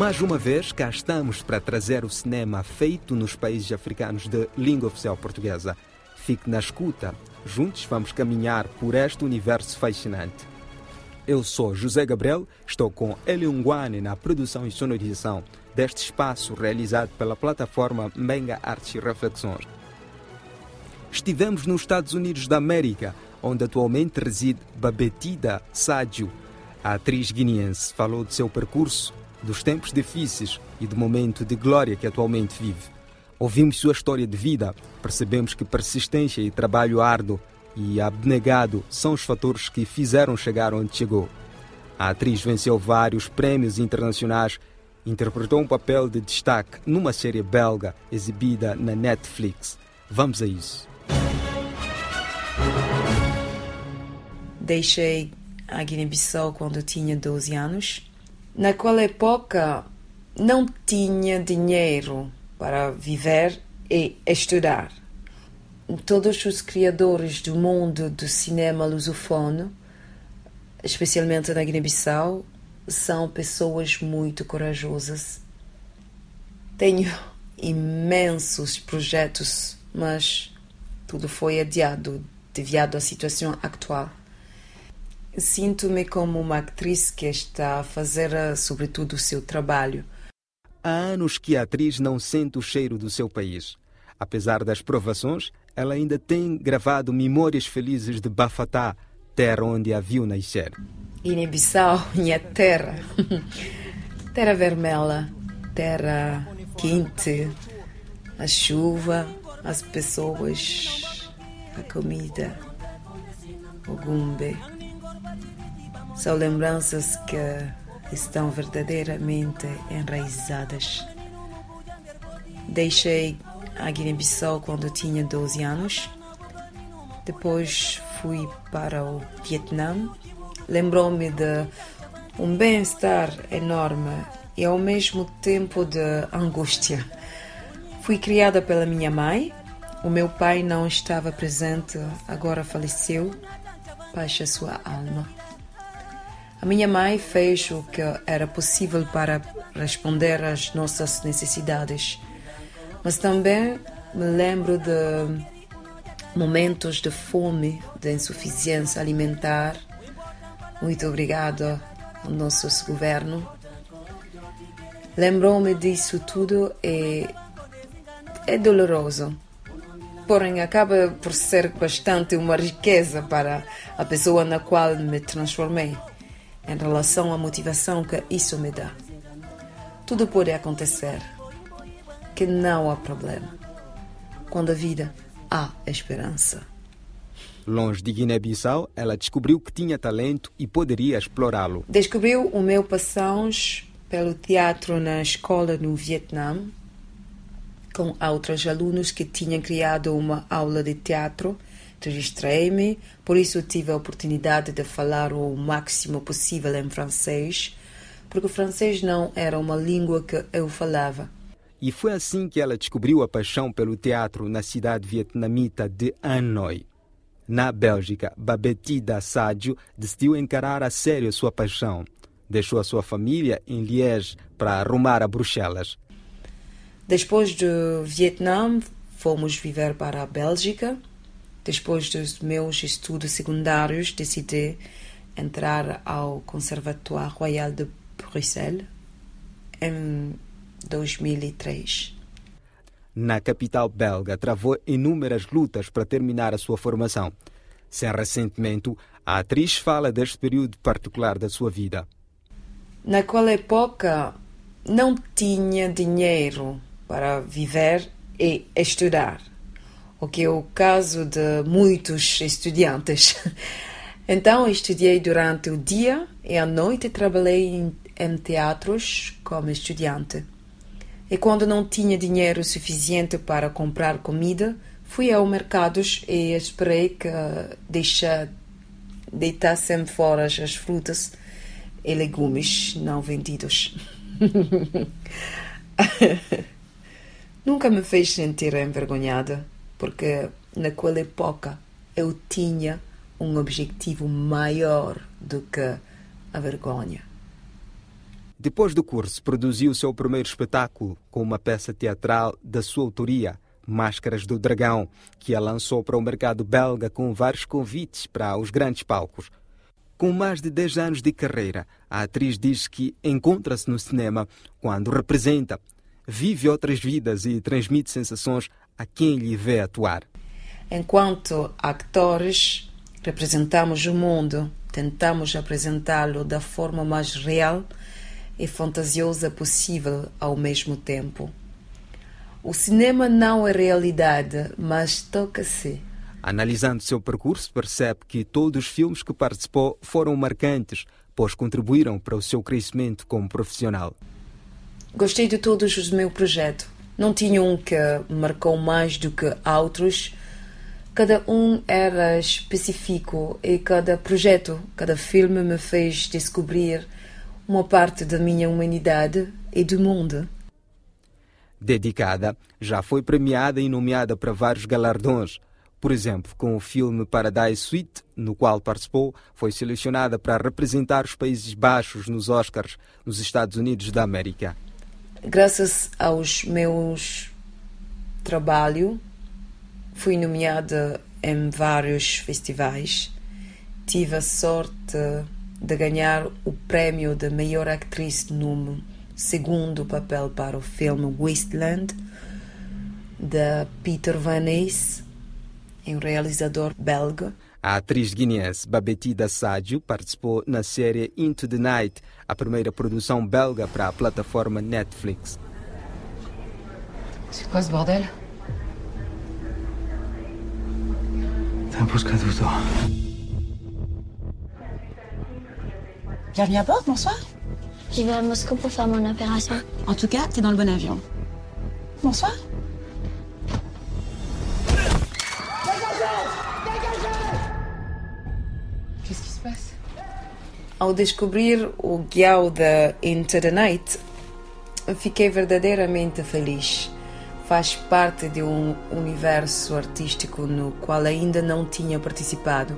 Mais uma vez, cá estamos para trazer o cinema feito nos países africanos de língua oficial portuguesa. Fique na escuta, juntos vamos caminhar por este universo fascinante. Eu sou José Gabriel, estou com Eliungwane na produção e sonorização deste espaço realizado pela plataforma Menga Artes e Reflexões. Estivemos nos Estados Unidos da América, onde atualmente reside Babetida Sádio. A atriz guineense falou de seu percurso, dos tempos difíceis e do momento de glória que atualmente vive. Ouvimos sua história de vida, percebemos que persistência e trabalho árduo e abnegado são os fatores que fizeram chegar onde chegou. A atriz venceu vários prêmios internacionais, interpretou um papel de destaque numa série belga exibida na Netflix. Vamos a isso. Deixei a Guiné-Bissau quando tinha 12 anos. Naquela época não tinha dinheiro para viver e estudar. Todos os criadores do mundo do cinema lusófono, especialmente na Guiné-Bissau, são pessoas muito corajosas. Tenho imensos projetos, mas tudo foi adiado devido à situação atual. Sinto-me como uma atriz que está a fazer, sobretudo, o seu trabalho. Há anos que a atriz não sente o cheiro do seu país. Apesar das provações, ela ainda tem gravado memórias felizes de Bafatá, terra onde a viu nascer. Guiné-Bissau, minha terra. terra vermelha, terra quente, a chuva, as pessoas, a comida, o gumbe. São lembranças que estão verdadeiramente enraizadas. Deixei a Guiné-Bissau quando tinha 12 anos. Depois fui para o Vietnã. Lembrou-me de um bem-estar enorme e ao mesmo tempo de angústia. Fui criada pela minha mãe. O meu pai não estava presente, agora faleceu. Baixa sua alma. A minha mãe fez o que era possível para responder às nossas necessidades, mas também me lembro de momentos de fome, de insuficiência alimentar. Muito obrigada ao nosso governo. Lembrou-me disso tudo e é doloroso. Porém, acaba por ser bastante uma riqueza para a pessoa na qual me transformei em relação à motivação que isso me dá. Tudo pode acontecer, que não há problema. Quando a vida há esperança. Longe de Guiné-Bissau, ela descobriu que tinha talento e poderia explorá-lo. Descobriu o meu paixão pelo teatro na escola no Vietnã, com outros alunos que tinham criado uma aula de teatro registrei-me, por isso tive a oportunidade de falar o máximo possível em francês, porque o francês não era uma língua que eu falava. E foi assim que ela descobriu a paixão pelo teatro na cidade vietnamita de Hanoi. Na Bélgica, Babette da Sádio decidiu encarar a sério a sua paixão. Deixou a sua família em Liège para arrumar a Bruxelas. Depois do Vietnã, fomos viver para a Bélgica depois dos meus estudos secundários, decidi entrar ao Conservatoire Royal de Bruxelas em 2003. Na capital belga, travou inúmeras lutas para terminar a sua formação. Sem ressentimento, a atriz fala deste período particular da sua vida. Naquela época, não tinha dinheiro para viver e estudar o que é o caso de muitos estudantes. Então, estudei durante o dia e à noite trabalhei em, em teatros como estudante. E quando não tinha dinheiro suficiente para comprar comida, fui ao mercado e esperei que deixa, deitassem fora as frutas e legumes não vendidos. Nunca me fez sentir envergonhada porque naquela época eu tinha um objetivo maior do que a vergonha. Depois do curso, produziu seu primeiro espetáculo com uma peça teatral da sua autoria, Máscaras do Dragão, que a lançou para o mercado belga com vários convites para os grandes palcos. Com mais de 10 anos de carreira, a atriz diz que encontra-se no cinema quando representa, vive outras vidas e transmite sensações a quem lhe vê atuar. Enquanto atores, representamos o mundo, tentamos apresentá-lo da forma mais real e fantasiosa possível ao mesmo tempo. O cinema não é realidade, mas toca-se. Analisando seu percurso, percebe que todos os filmes que participou foram marcantes, pois contribuíram para o seu crescimento como profissional. Gostei de todos os meus projetos. Não tinha um que marcou mais do que outros. Cada um era específico e cada projeto, cada filme me fez descobrir uma parte da minha humanidade e do mundo. Dedicada, já foi premiada e nomeada para vários galardões. Por exemplo, com o filme Paradise Suite, no qual participou, foi selecionada para representar os Países Baixos nos Oscars, nos Estados Unidos da América. Graças aos meus trabalhos, fui nomeada em vários festivais. Tive a sorte de ganhar o prémio de melhor atriz no segundo papel para o filme Wasteland, de Peter Van Nys, um realizador belga. A atriz guineense Babetida Sadio participou na série Into the Night, a primeira produção belga para a plataforma Netflix. C'est quoi ce bordel qu'à tout temps. Bienvenue à bord, bonsoir. J'y vais à Moscou pour faire mon opération. En tout cas, t'es dans le bon avion. Bonsoir. Ao descobrir o guião de Into the Night, fiquei verdadeiramente feliz. Faz parte de um universo artístico no qual ainda não tinha participado.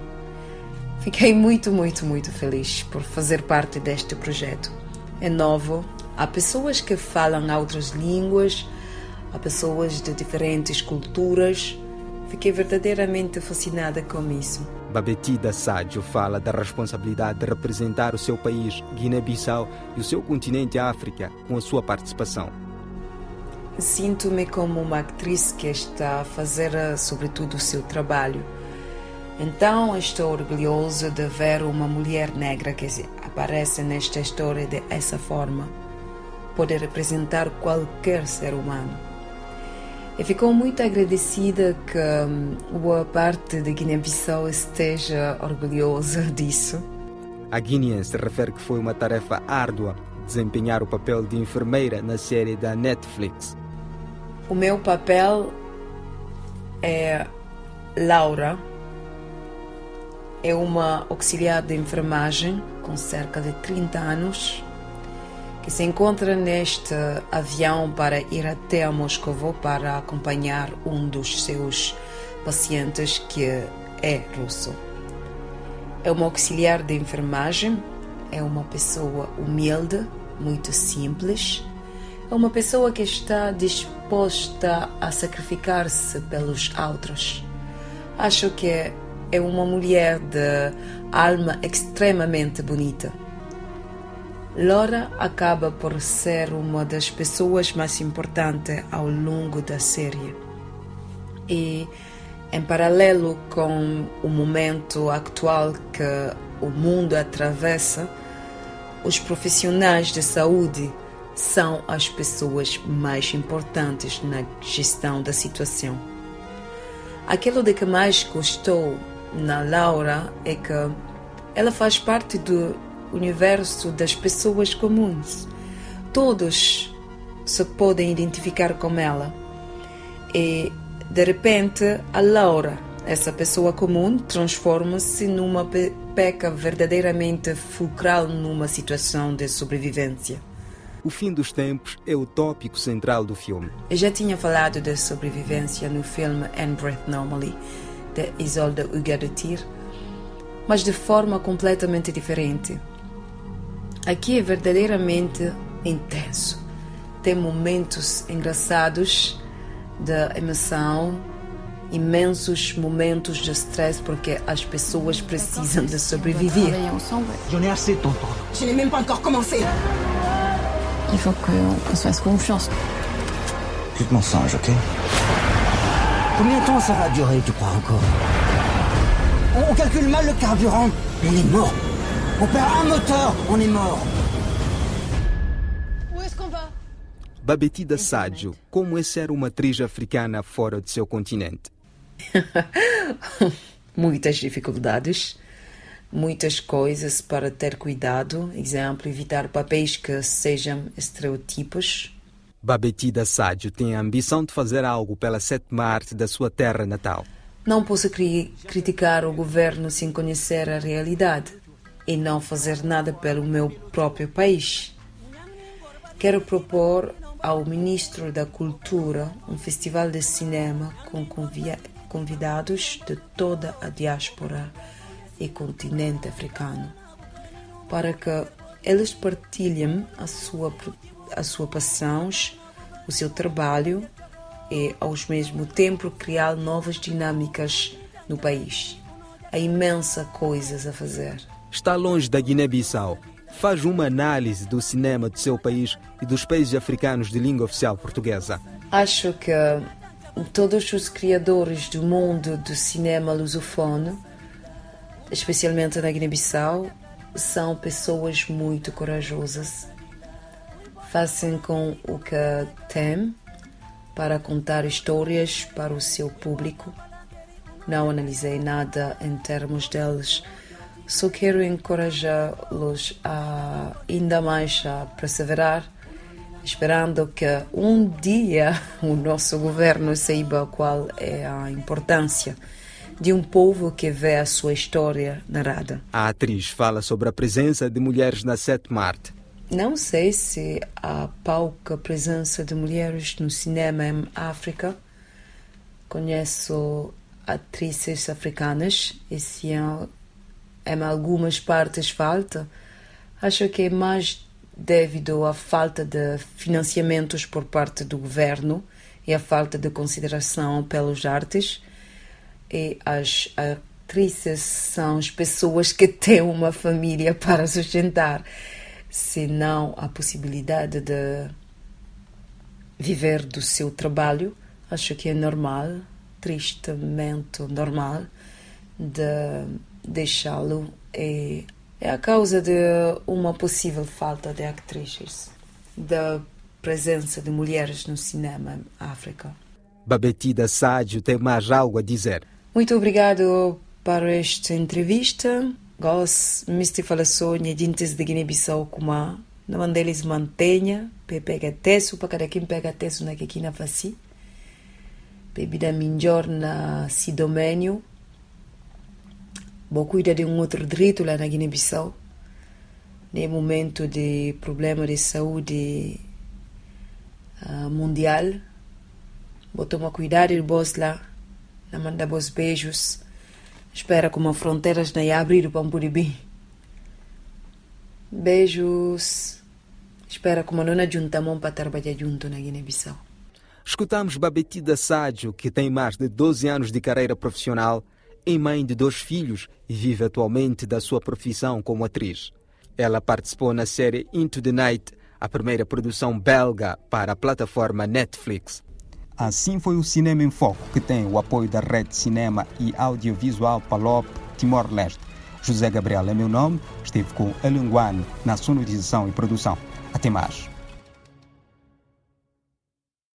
Fiquei muito, muito, muito feliz por fazer parte deste projeto. É novo, há pessoas que falam outras línguas, há pessoas de diferentes culturas. Fiquei verdadeiramente fascinada com isso. Babetida Sadio fala da responsabilidade de representar o seu país, Guiné-Bissau, e o seu continente África com a sua participação. Sinto-me como uma atriz que está a fazer, sobretudo, o seu trabalho. Então, estou orgulhoso de ver uma mulher negra que aparece nesta história dessa forma. Pode representar qualquer ser humano. E ficou muito agradecida que hum, boa parte de Guiné-Bissau esteja orgulhosa disso. A guineense refere que foi uma tarefa árdua desempenhar o papel de enfermeira na série da Netflix. O meu papel é Laura. É uma auxiliar de enfermagem com cerca de 30 anos que se encontra neste avião para ir até a Moscou para acompanhar um dos seus pacientes que é russo. É uma auxiliar de enfermagem, é uma pessoa humilde, muito simples, é uma pessoa que está disposta a sacrificar-se pelos outros. Acho que é uma mulher de alma extremamente bonita. Laura acaba por ser uma das pessoas mais importantes ao longo da série. E, em paralelo com o momento atual que o mundo atravessa, os profissionais de saúde são as pessoas mais importantes na gestão da situação. Aquilo de que mais gostou na Laura é que ela faz parte do universo das pessoas comuns. Todos se podem identificar com ela. E, de repente, a Laura, essa pessoa comum, transforma-se numa peca verdadeiramente fulcral numa situação de sobrevivência. O fim dos tempos é o tópico central do filme. Eu já tinha falado de sobrevivência no filme And Breath Normally, de Isolde Ugadetir, mas de forma completamente diferente. Aqui é verdadeiramente intenso. Tem momentos engraçados de emoção, imensos momentos de stress porque as pessoas precisam de sobreviver. J'en ai assez de t'entendre. Je n'ai même pas encore commencé. Il faut qu'on se fasse confiance. Tu te mensonge, ok Combien de temps ça va durer, tu crois encore on, on calcule mal le carburant, on est mort. On perd un moteur, on est mort. Où est-ce qu'on va Babetida Sádio, como é ser uma atriz africana fora do seu continente? Muitas dificuldades, muitas coisas para ter cuidado. Exemplo, evitar papéis que sejam estereotipos. Babetida Sádio tem a ambição de fazer algo pela sétima arte da sua terra natal. Não posso cri criticar o governo sem conhecer a realidade e não fazer nada pelo meu próprio país. Quero propor ao Ministro da Cultura um festival de cinema com convidados de toda a diáspora e continente africano, para que eles partilhem a sua, a sua paixão, o seu trabalho e, ao mesmo tempo, criar novas dinâmicas no país. Há imensa coisas a fazer. Está longe da Guiné-Bissau. Faz uma análise do cinema do seu país e dos países africanos de língua oficial portuguesa. Acho que todos os criadores do mundo do cinema lusofone, especialmente na Guiné-Bissau, são pessoas muito corajosas. Fazem com o que têm para contar histórias para o seu público. Não analisei nada em termos deles, só quero encorajá-los a ainda mais a perseverar esperando que um dia o nosso governo saiba qual é a importância de um povo que vê a sua história narrada. A atriz fala sobre a presença de mulheres na sétima arte. Não sei se há pouca presença de mulheres no cinema em África. Conheço atrizes africanas e se em algumas partes falta, acho que é mais devido à falta de financiamentos por parte do governo e à falta de consideração pelos artes. E as atrizes são as pessoas que têm uma família para sustentar, se não a possibilidade de viver do seu trabalho, acho que é normal, tristemente normal, de deixá-lo. É, é a causa de uma possível falta de atrizes, da presença de mulheres no cinema em África. Babetida Sádio tem mais algo a dizer. Muito obrigado para esta entrevista. Gos, misti fala sonha dintes de Guiné-Bissau kuma. Na mandeles mantenha, pe pega teso, para cada quem pega teso na que na faci. Bebida minjor na sidomênio. Vou cuidar de um outro direito lá na Guiné-Bissau. No momento de problema de saúde ah, mundial. Vou tomar cuidado de vós lá. Na manda vos beijos. Espera como as fronteiras não abrir para um bem. Beijos. Espera como não juntamos para trabalhar junto na Guiné-Bissau. Escutamos Babetida Sádio, que tem mais de 12 anos de carreira profissional, é mãe de dois filhos e vive atualmente da sua profissão como atriz. Ela participou na série Into the Night, a primeira produção belga para a plataforma Netflix. Assim foi o Cinema em Foco, que tem o apoio da Rede Cinema e Audiovisual Palop Timor-Leste. José Gabriel é meu nome, esteve com Alinguane na sonorização e produção. Até mais.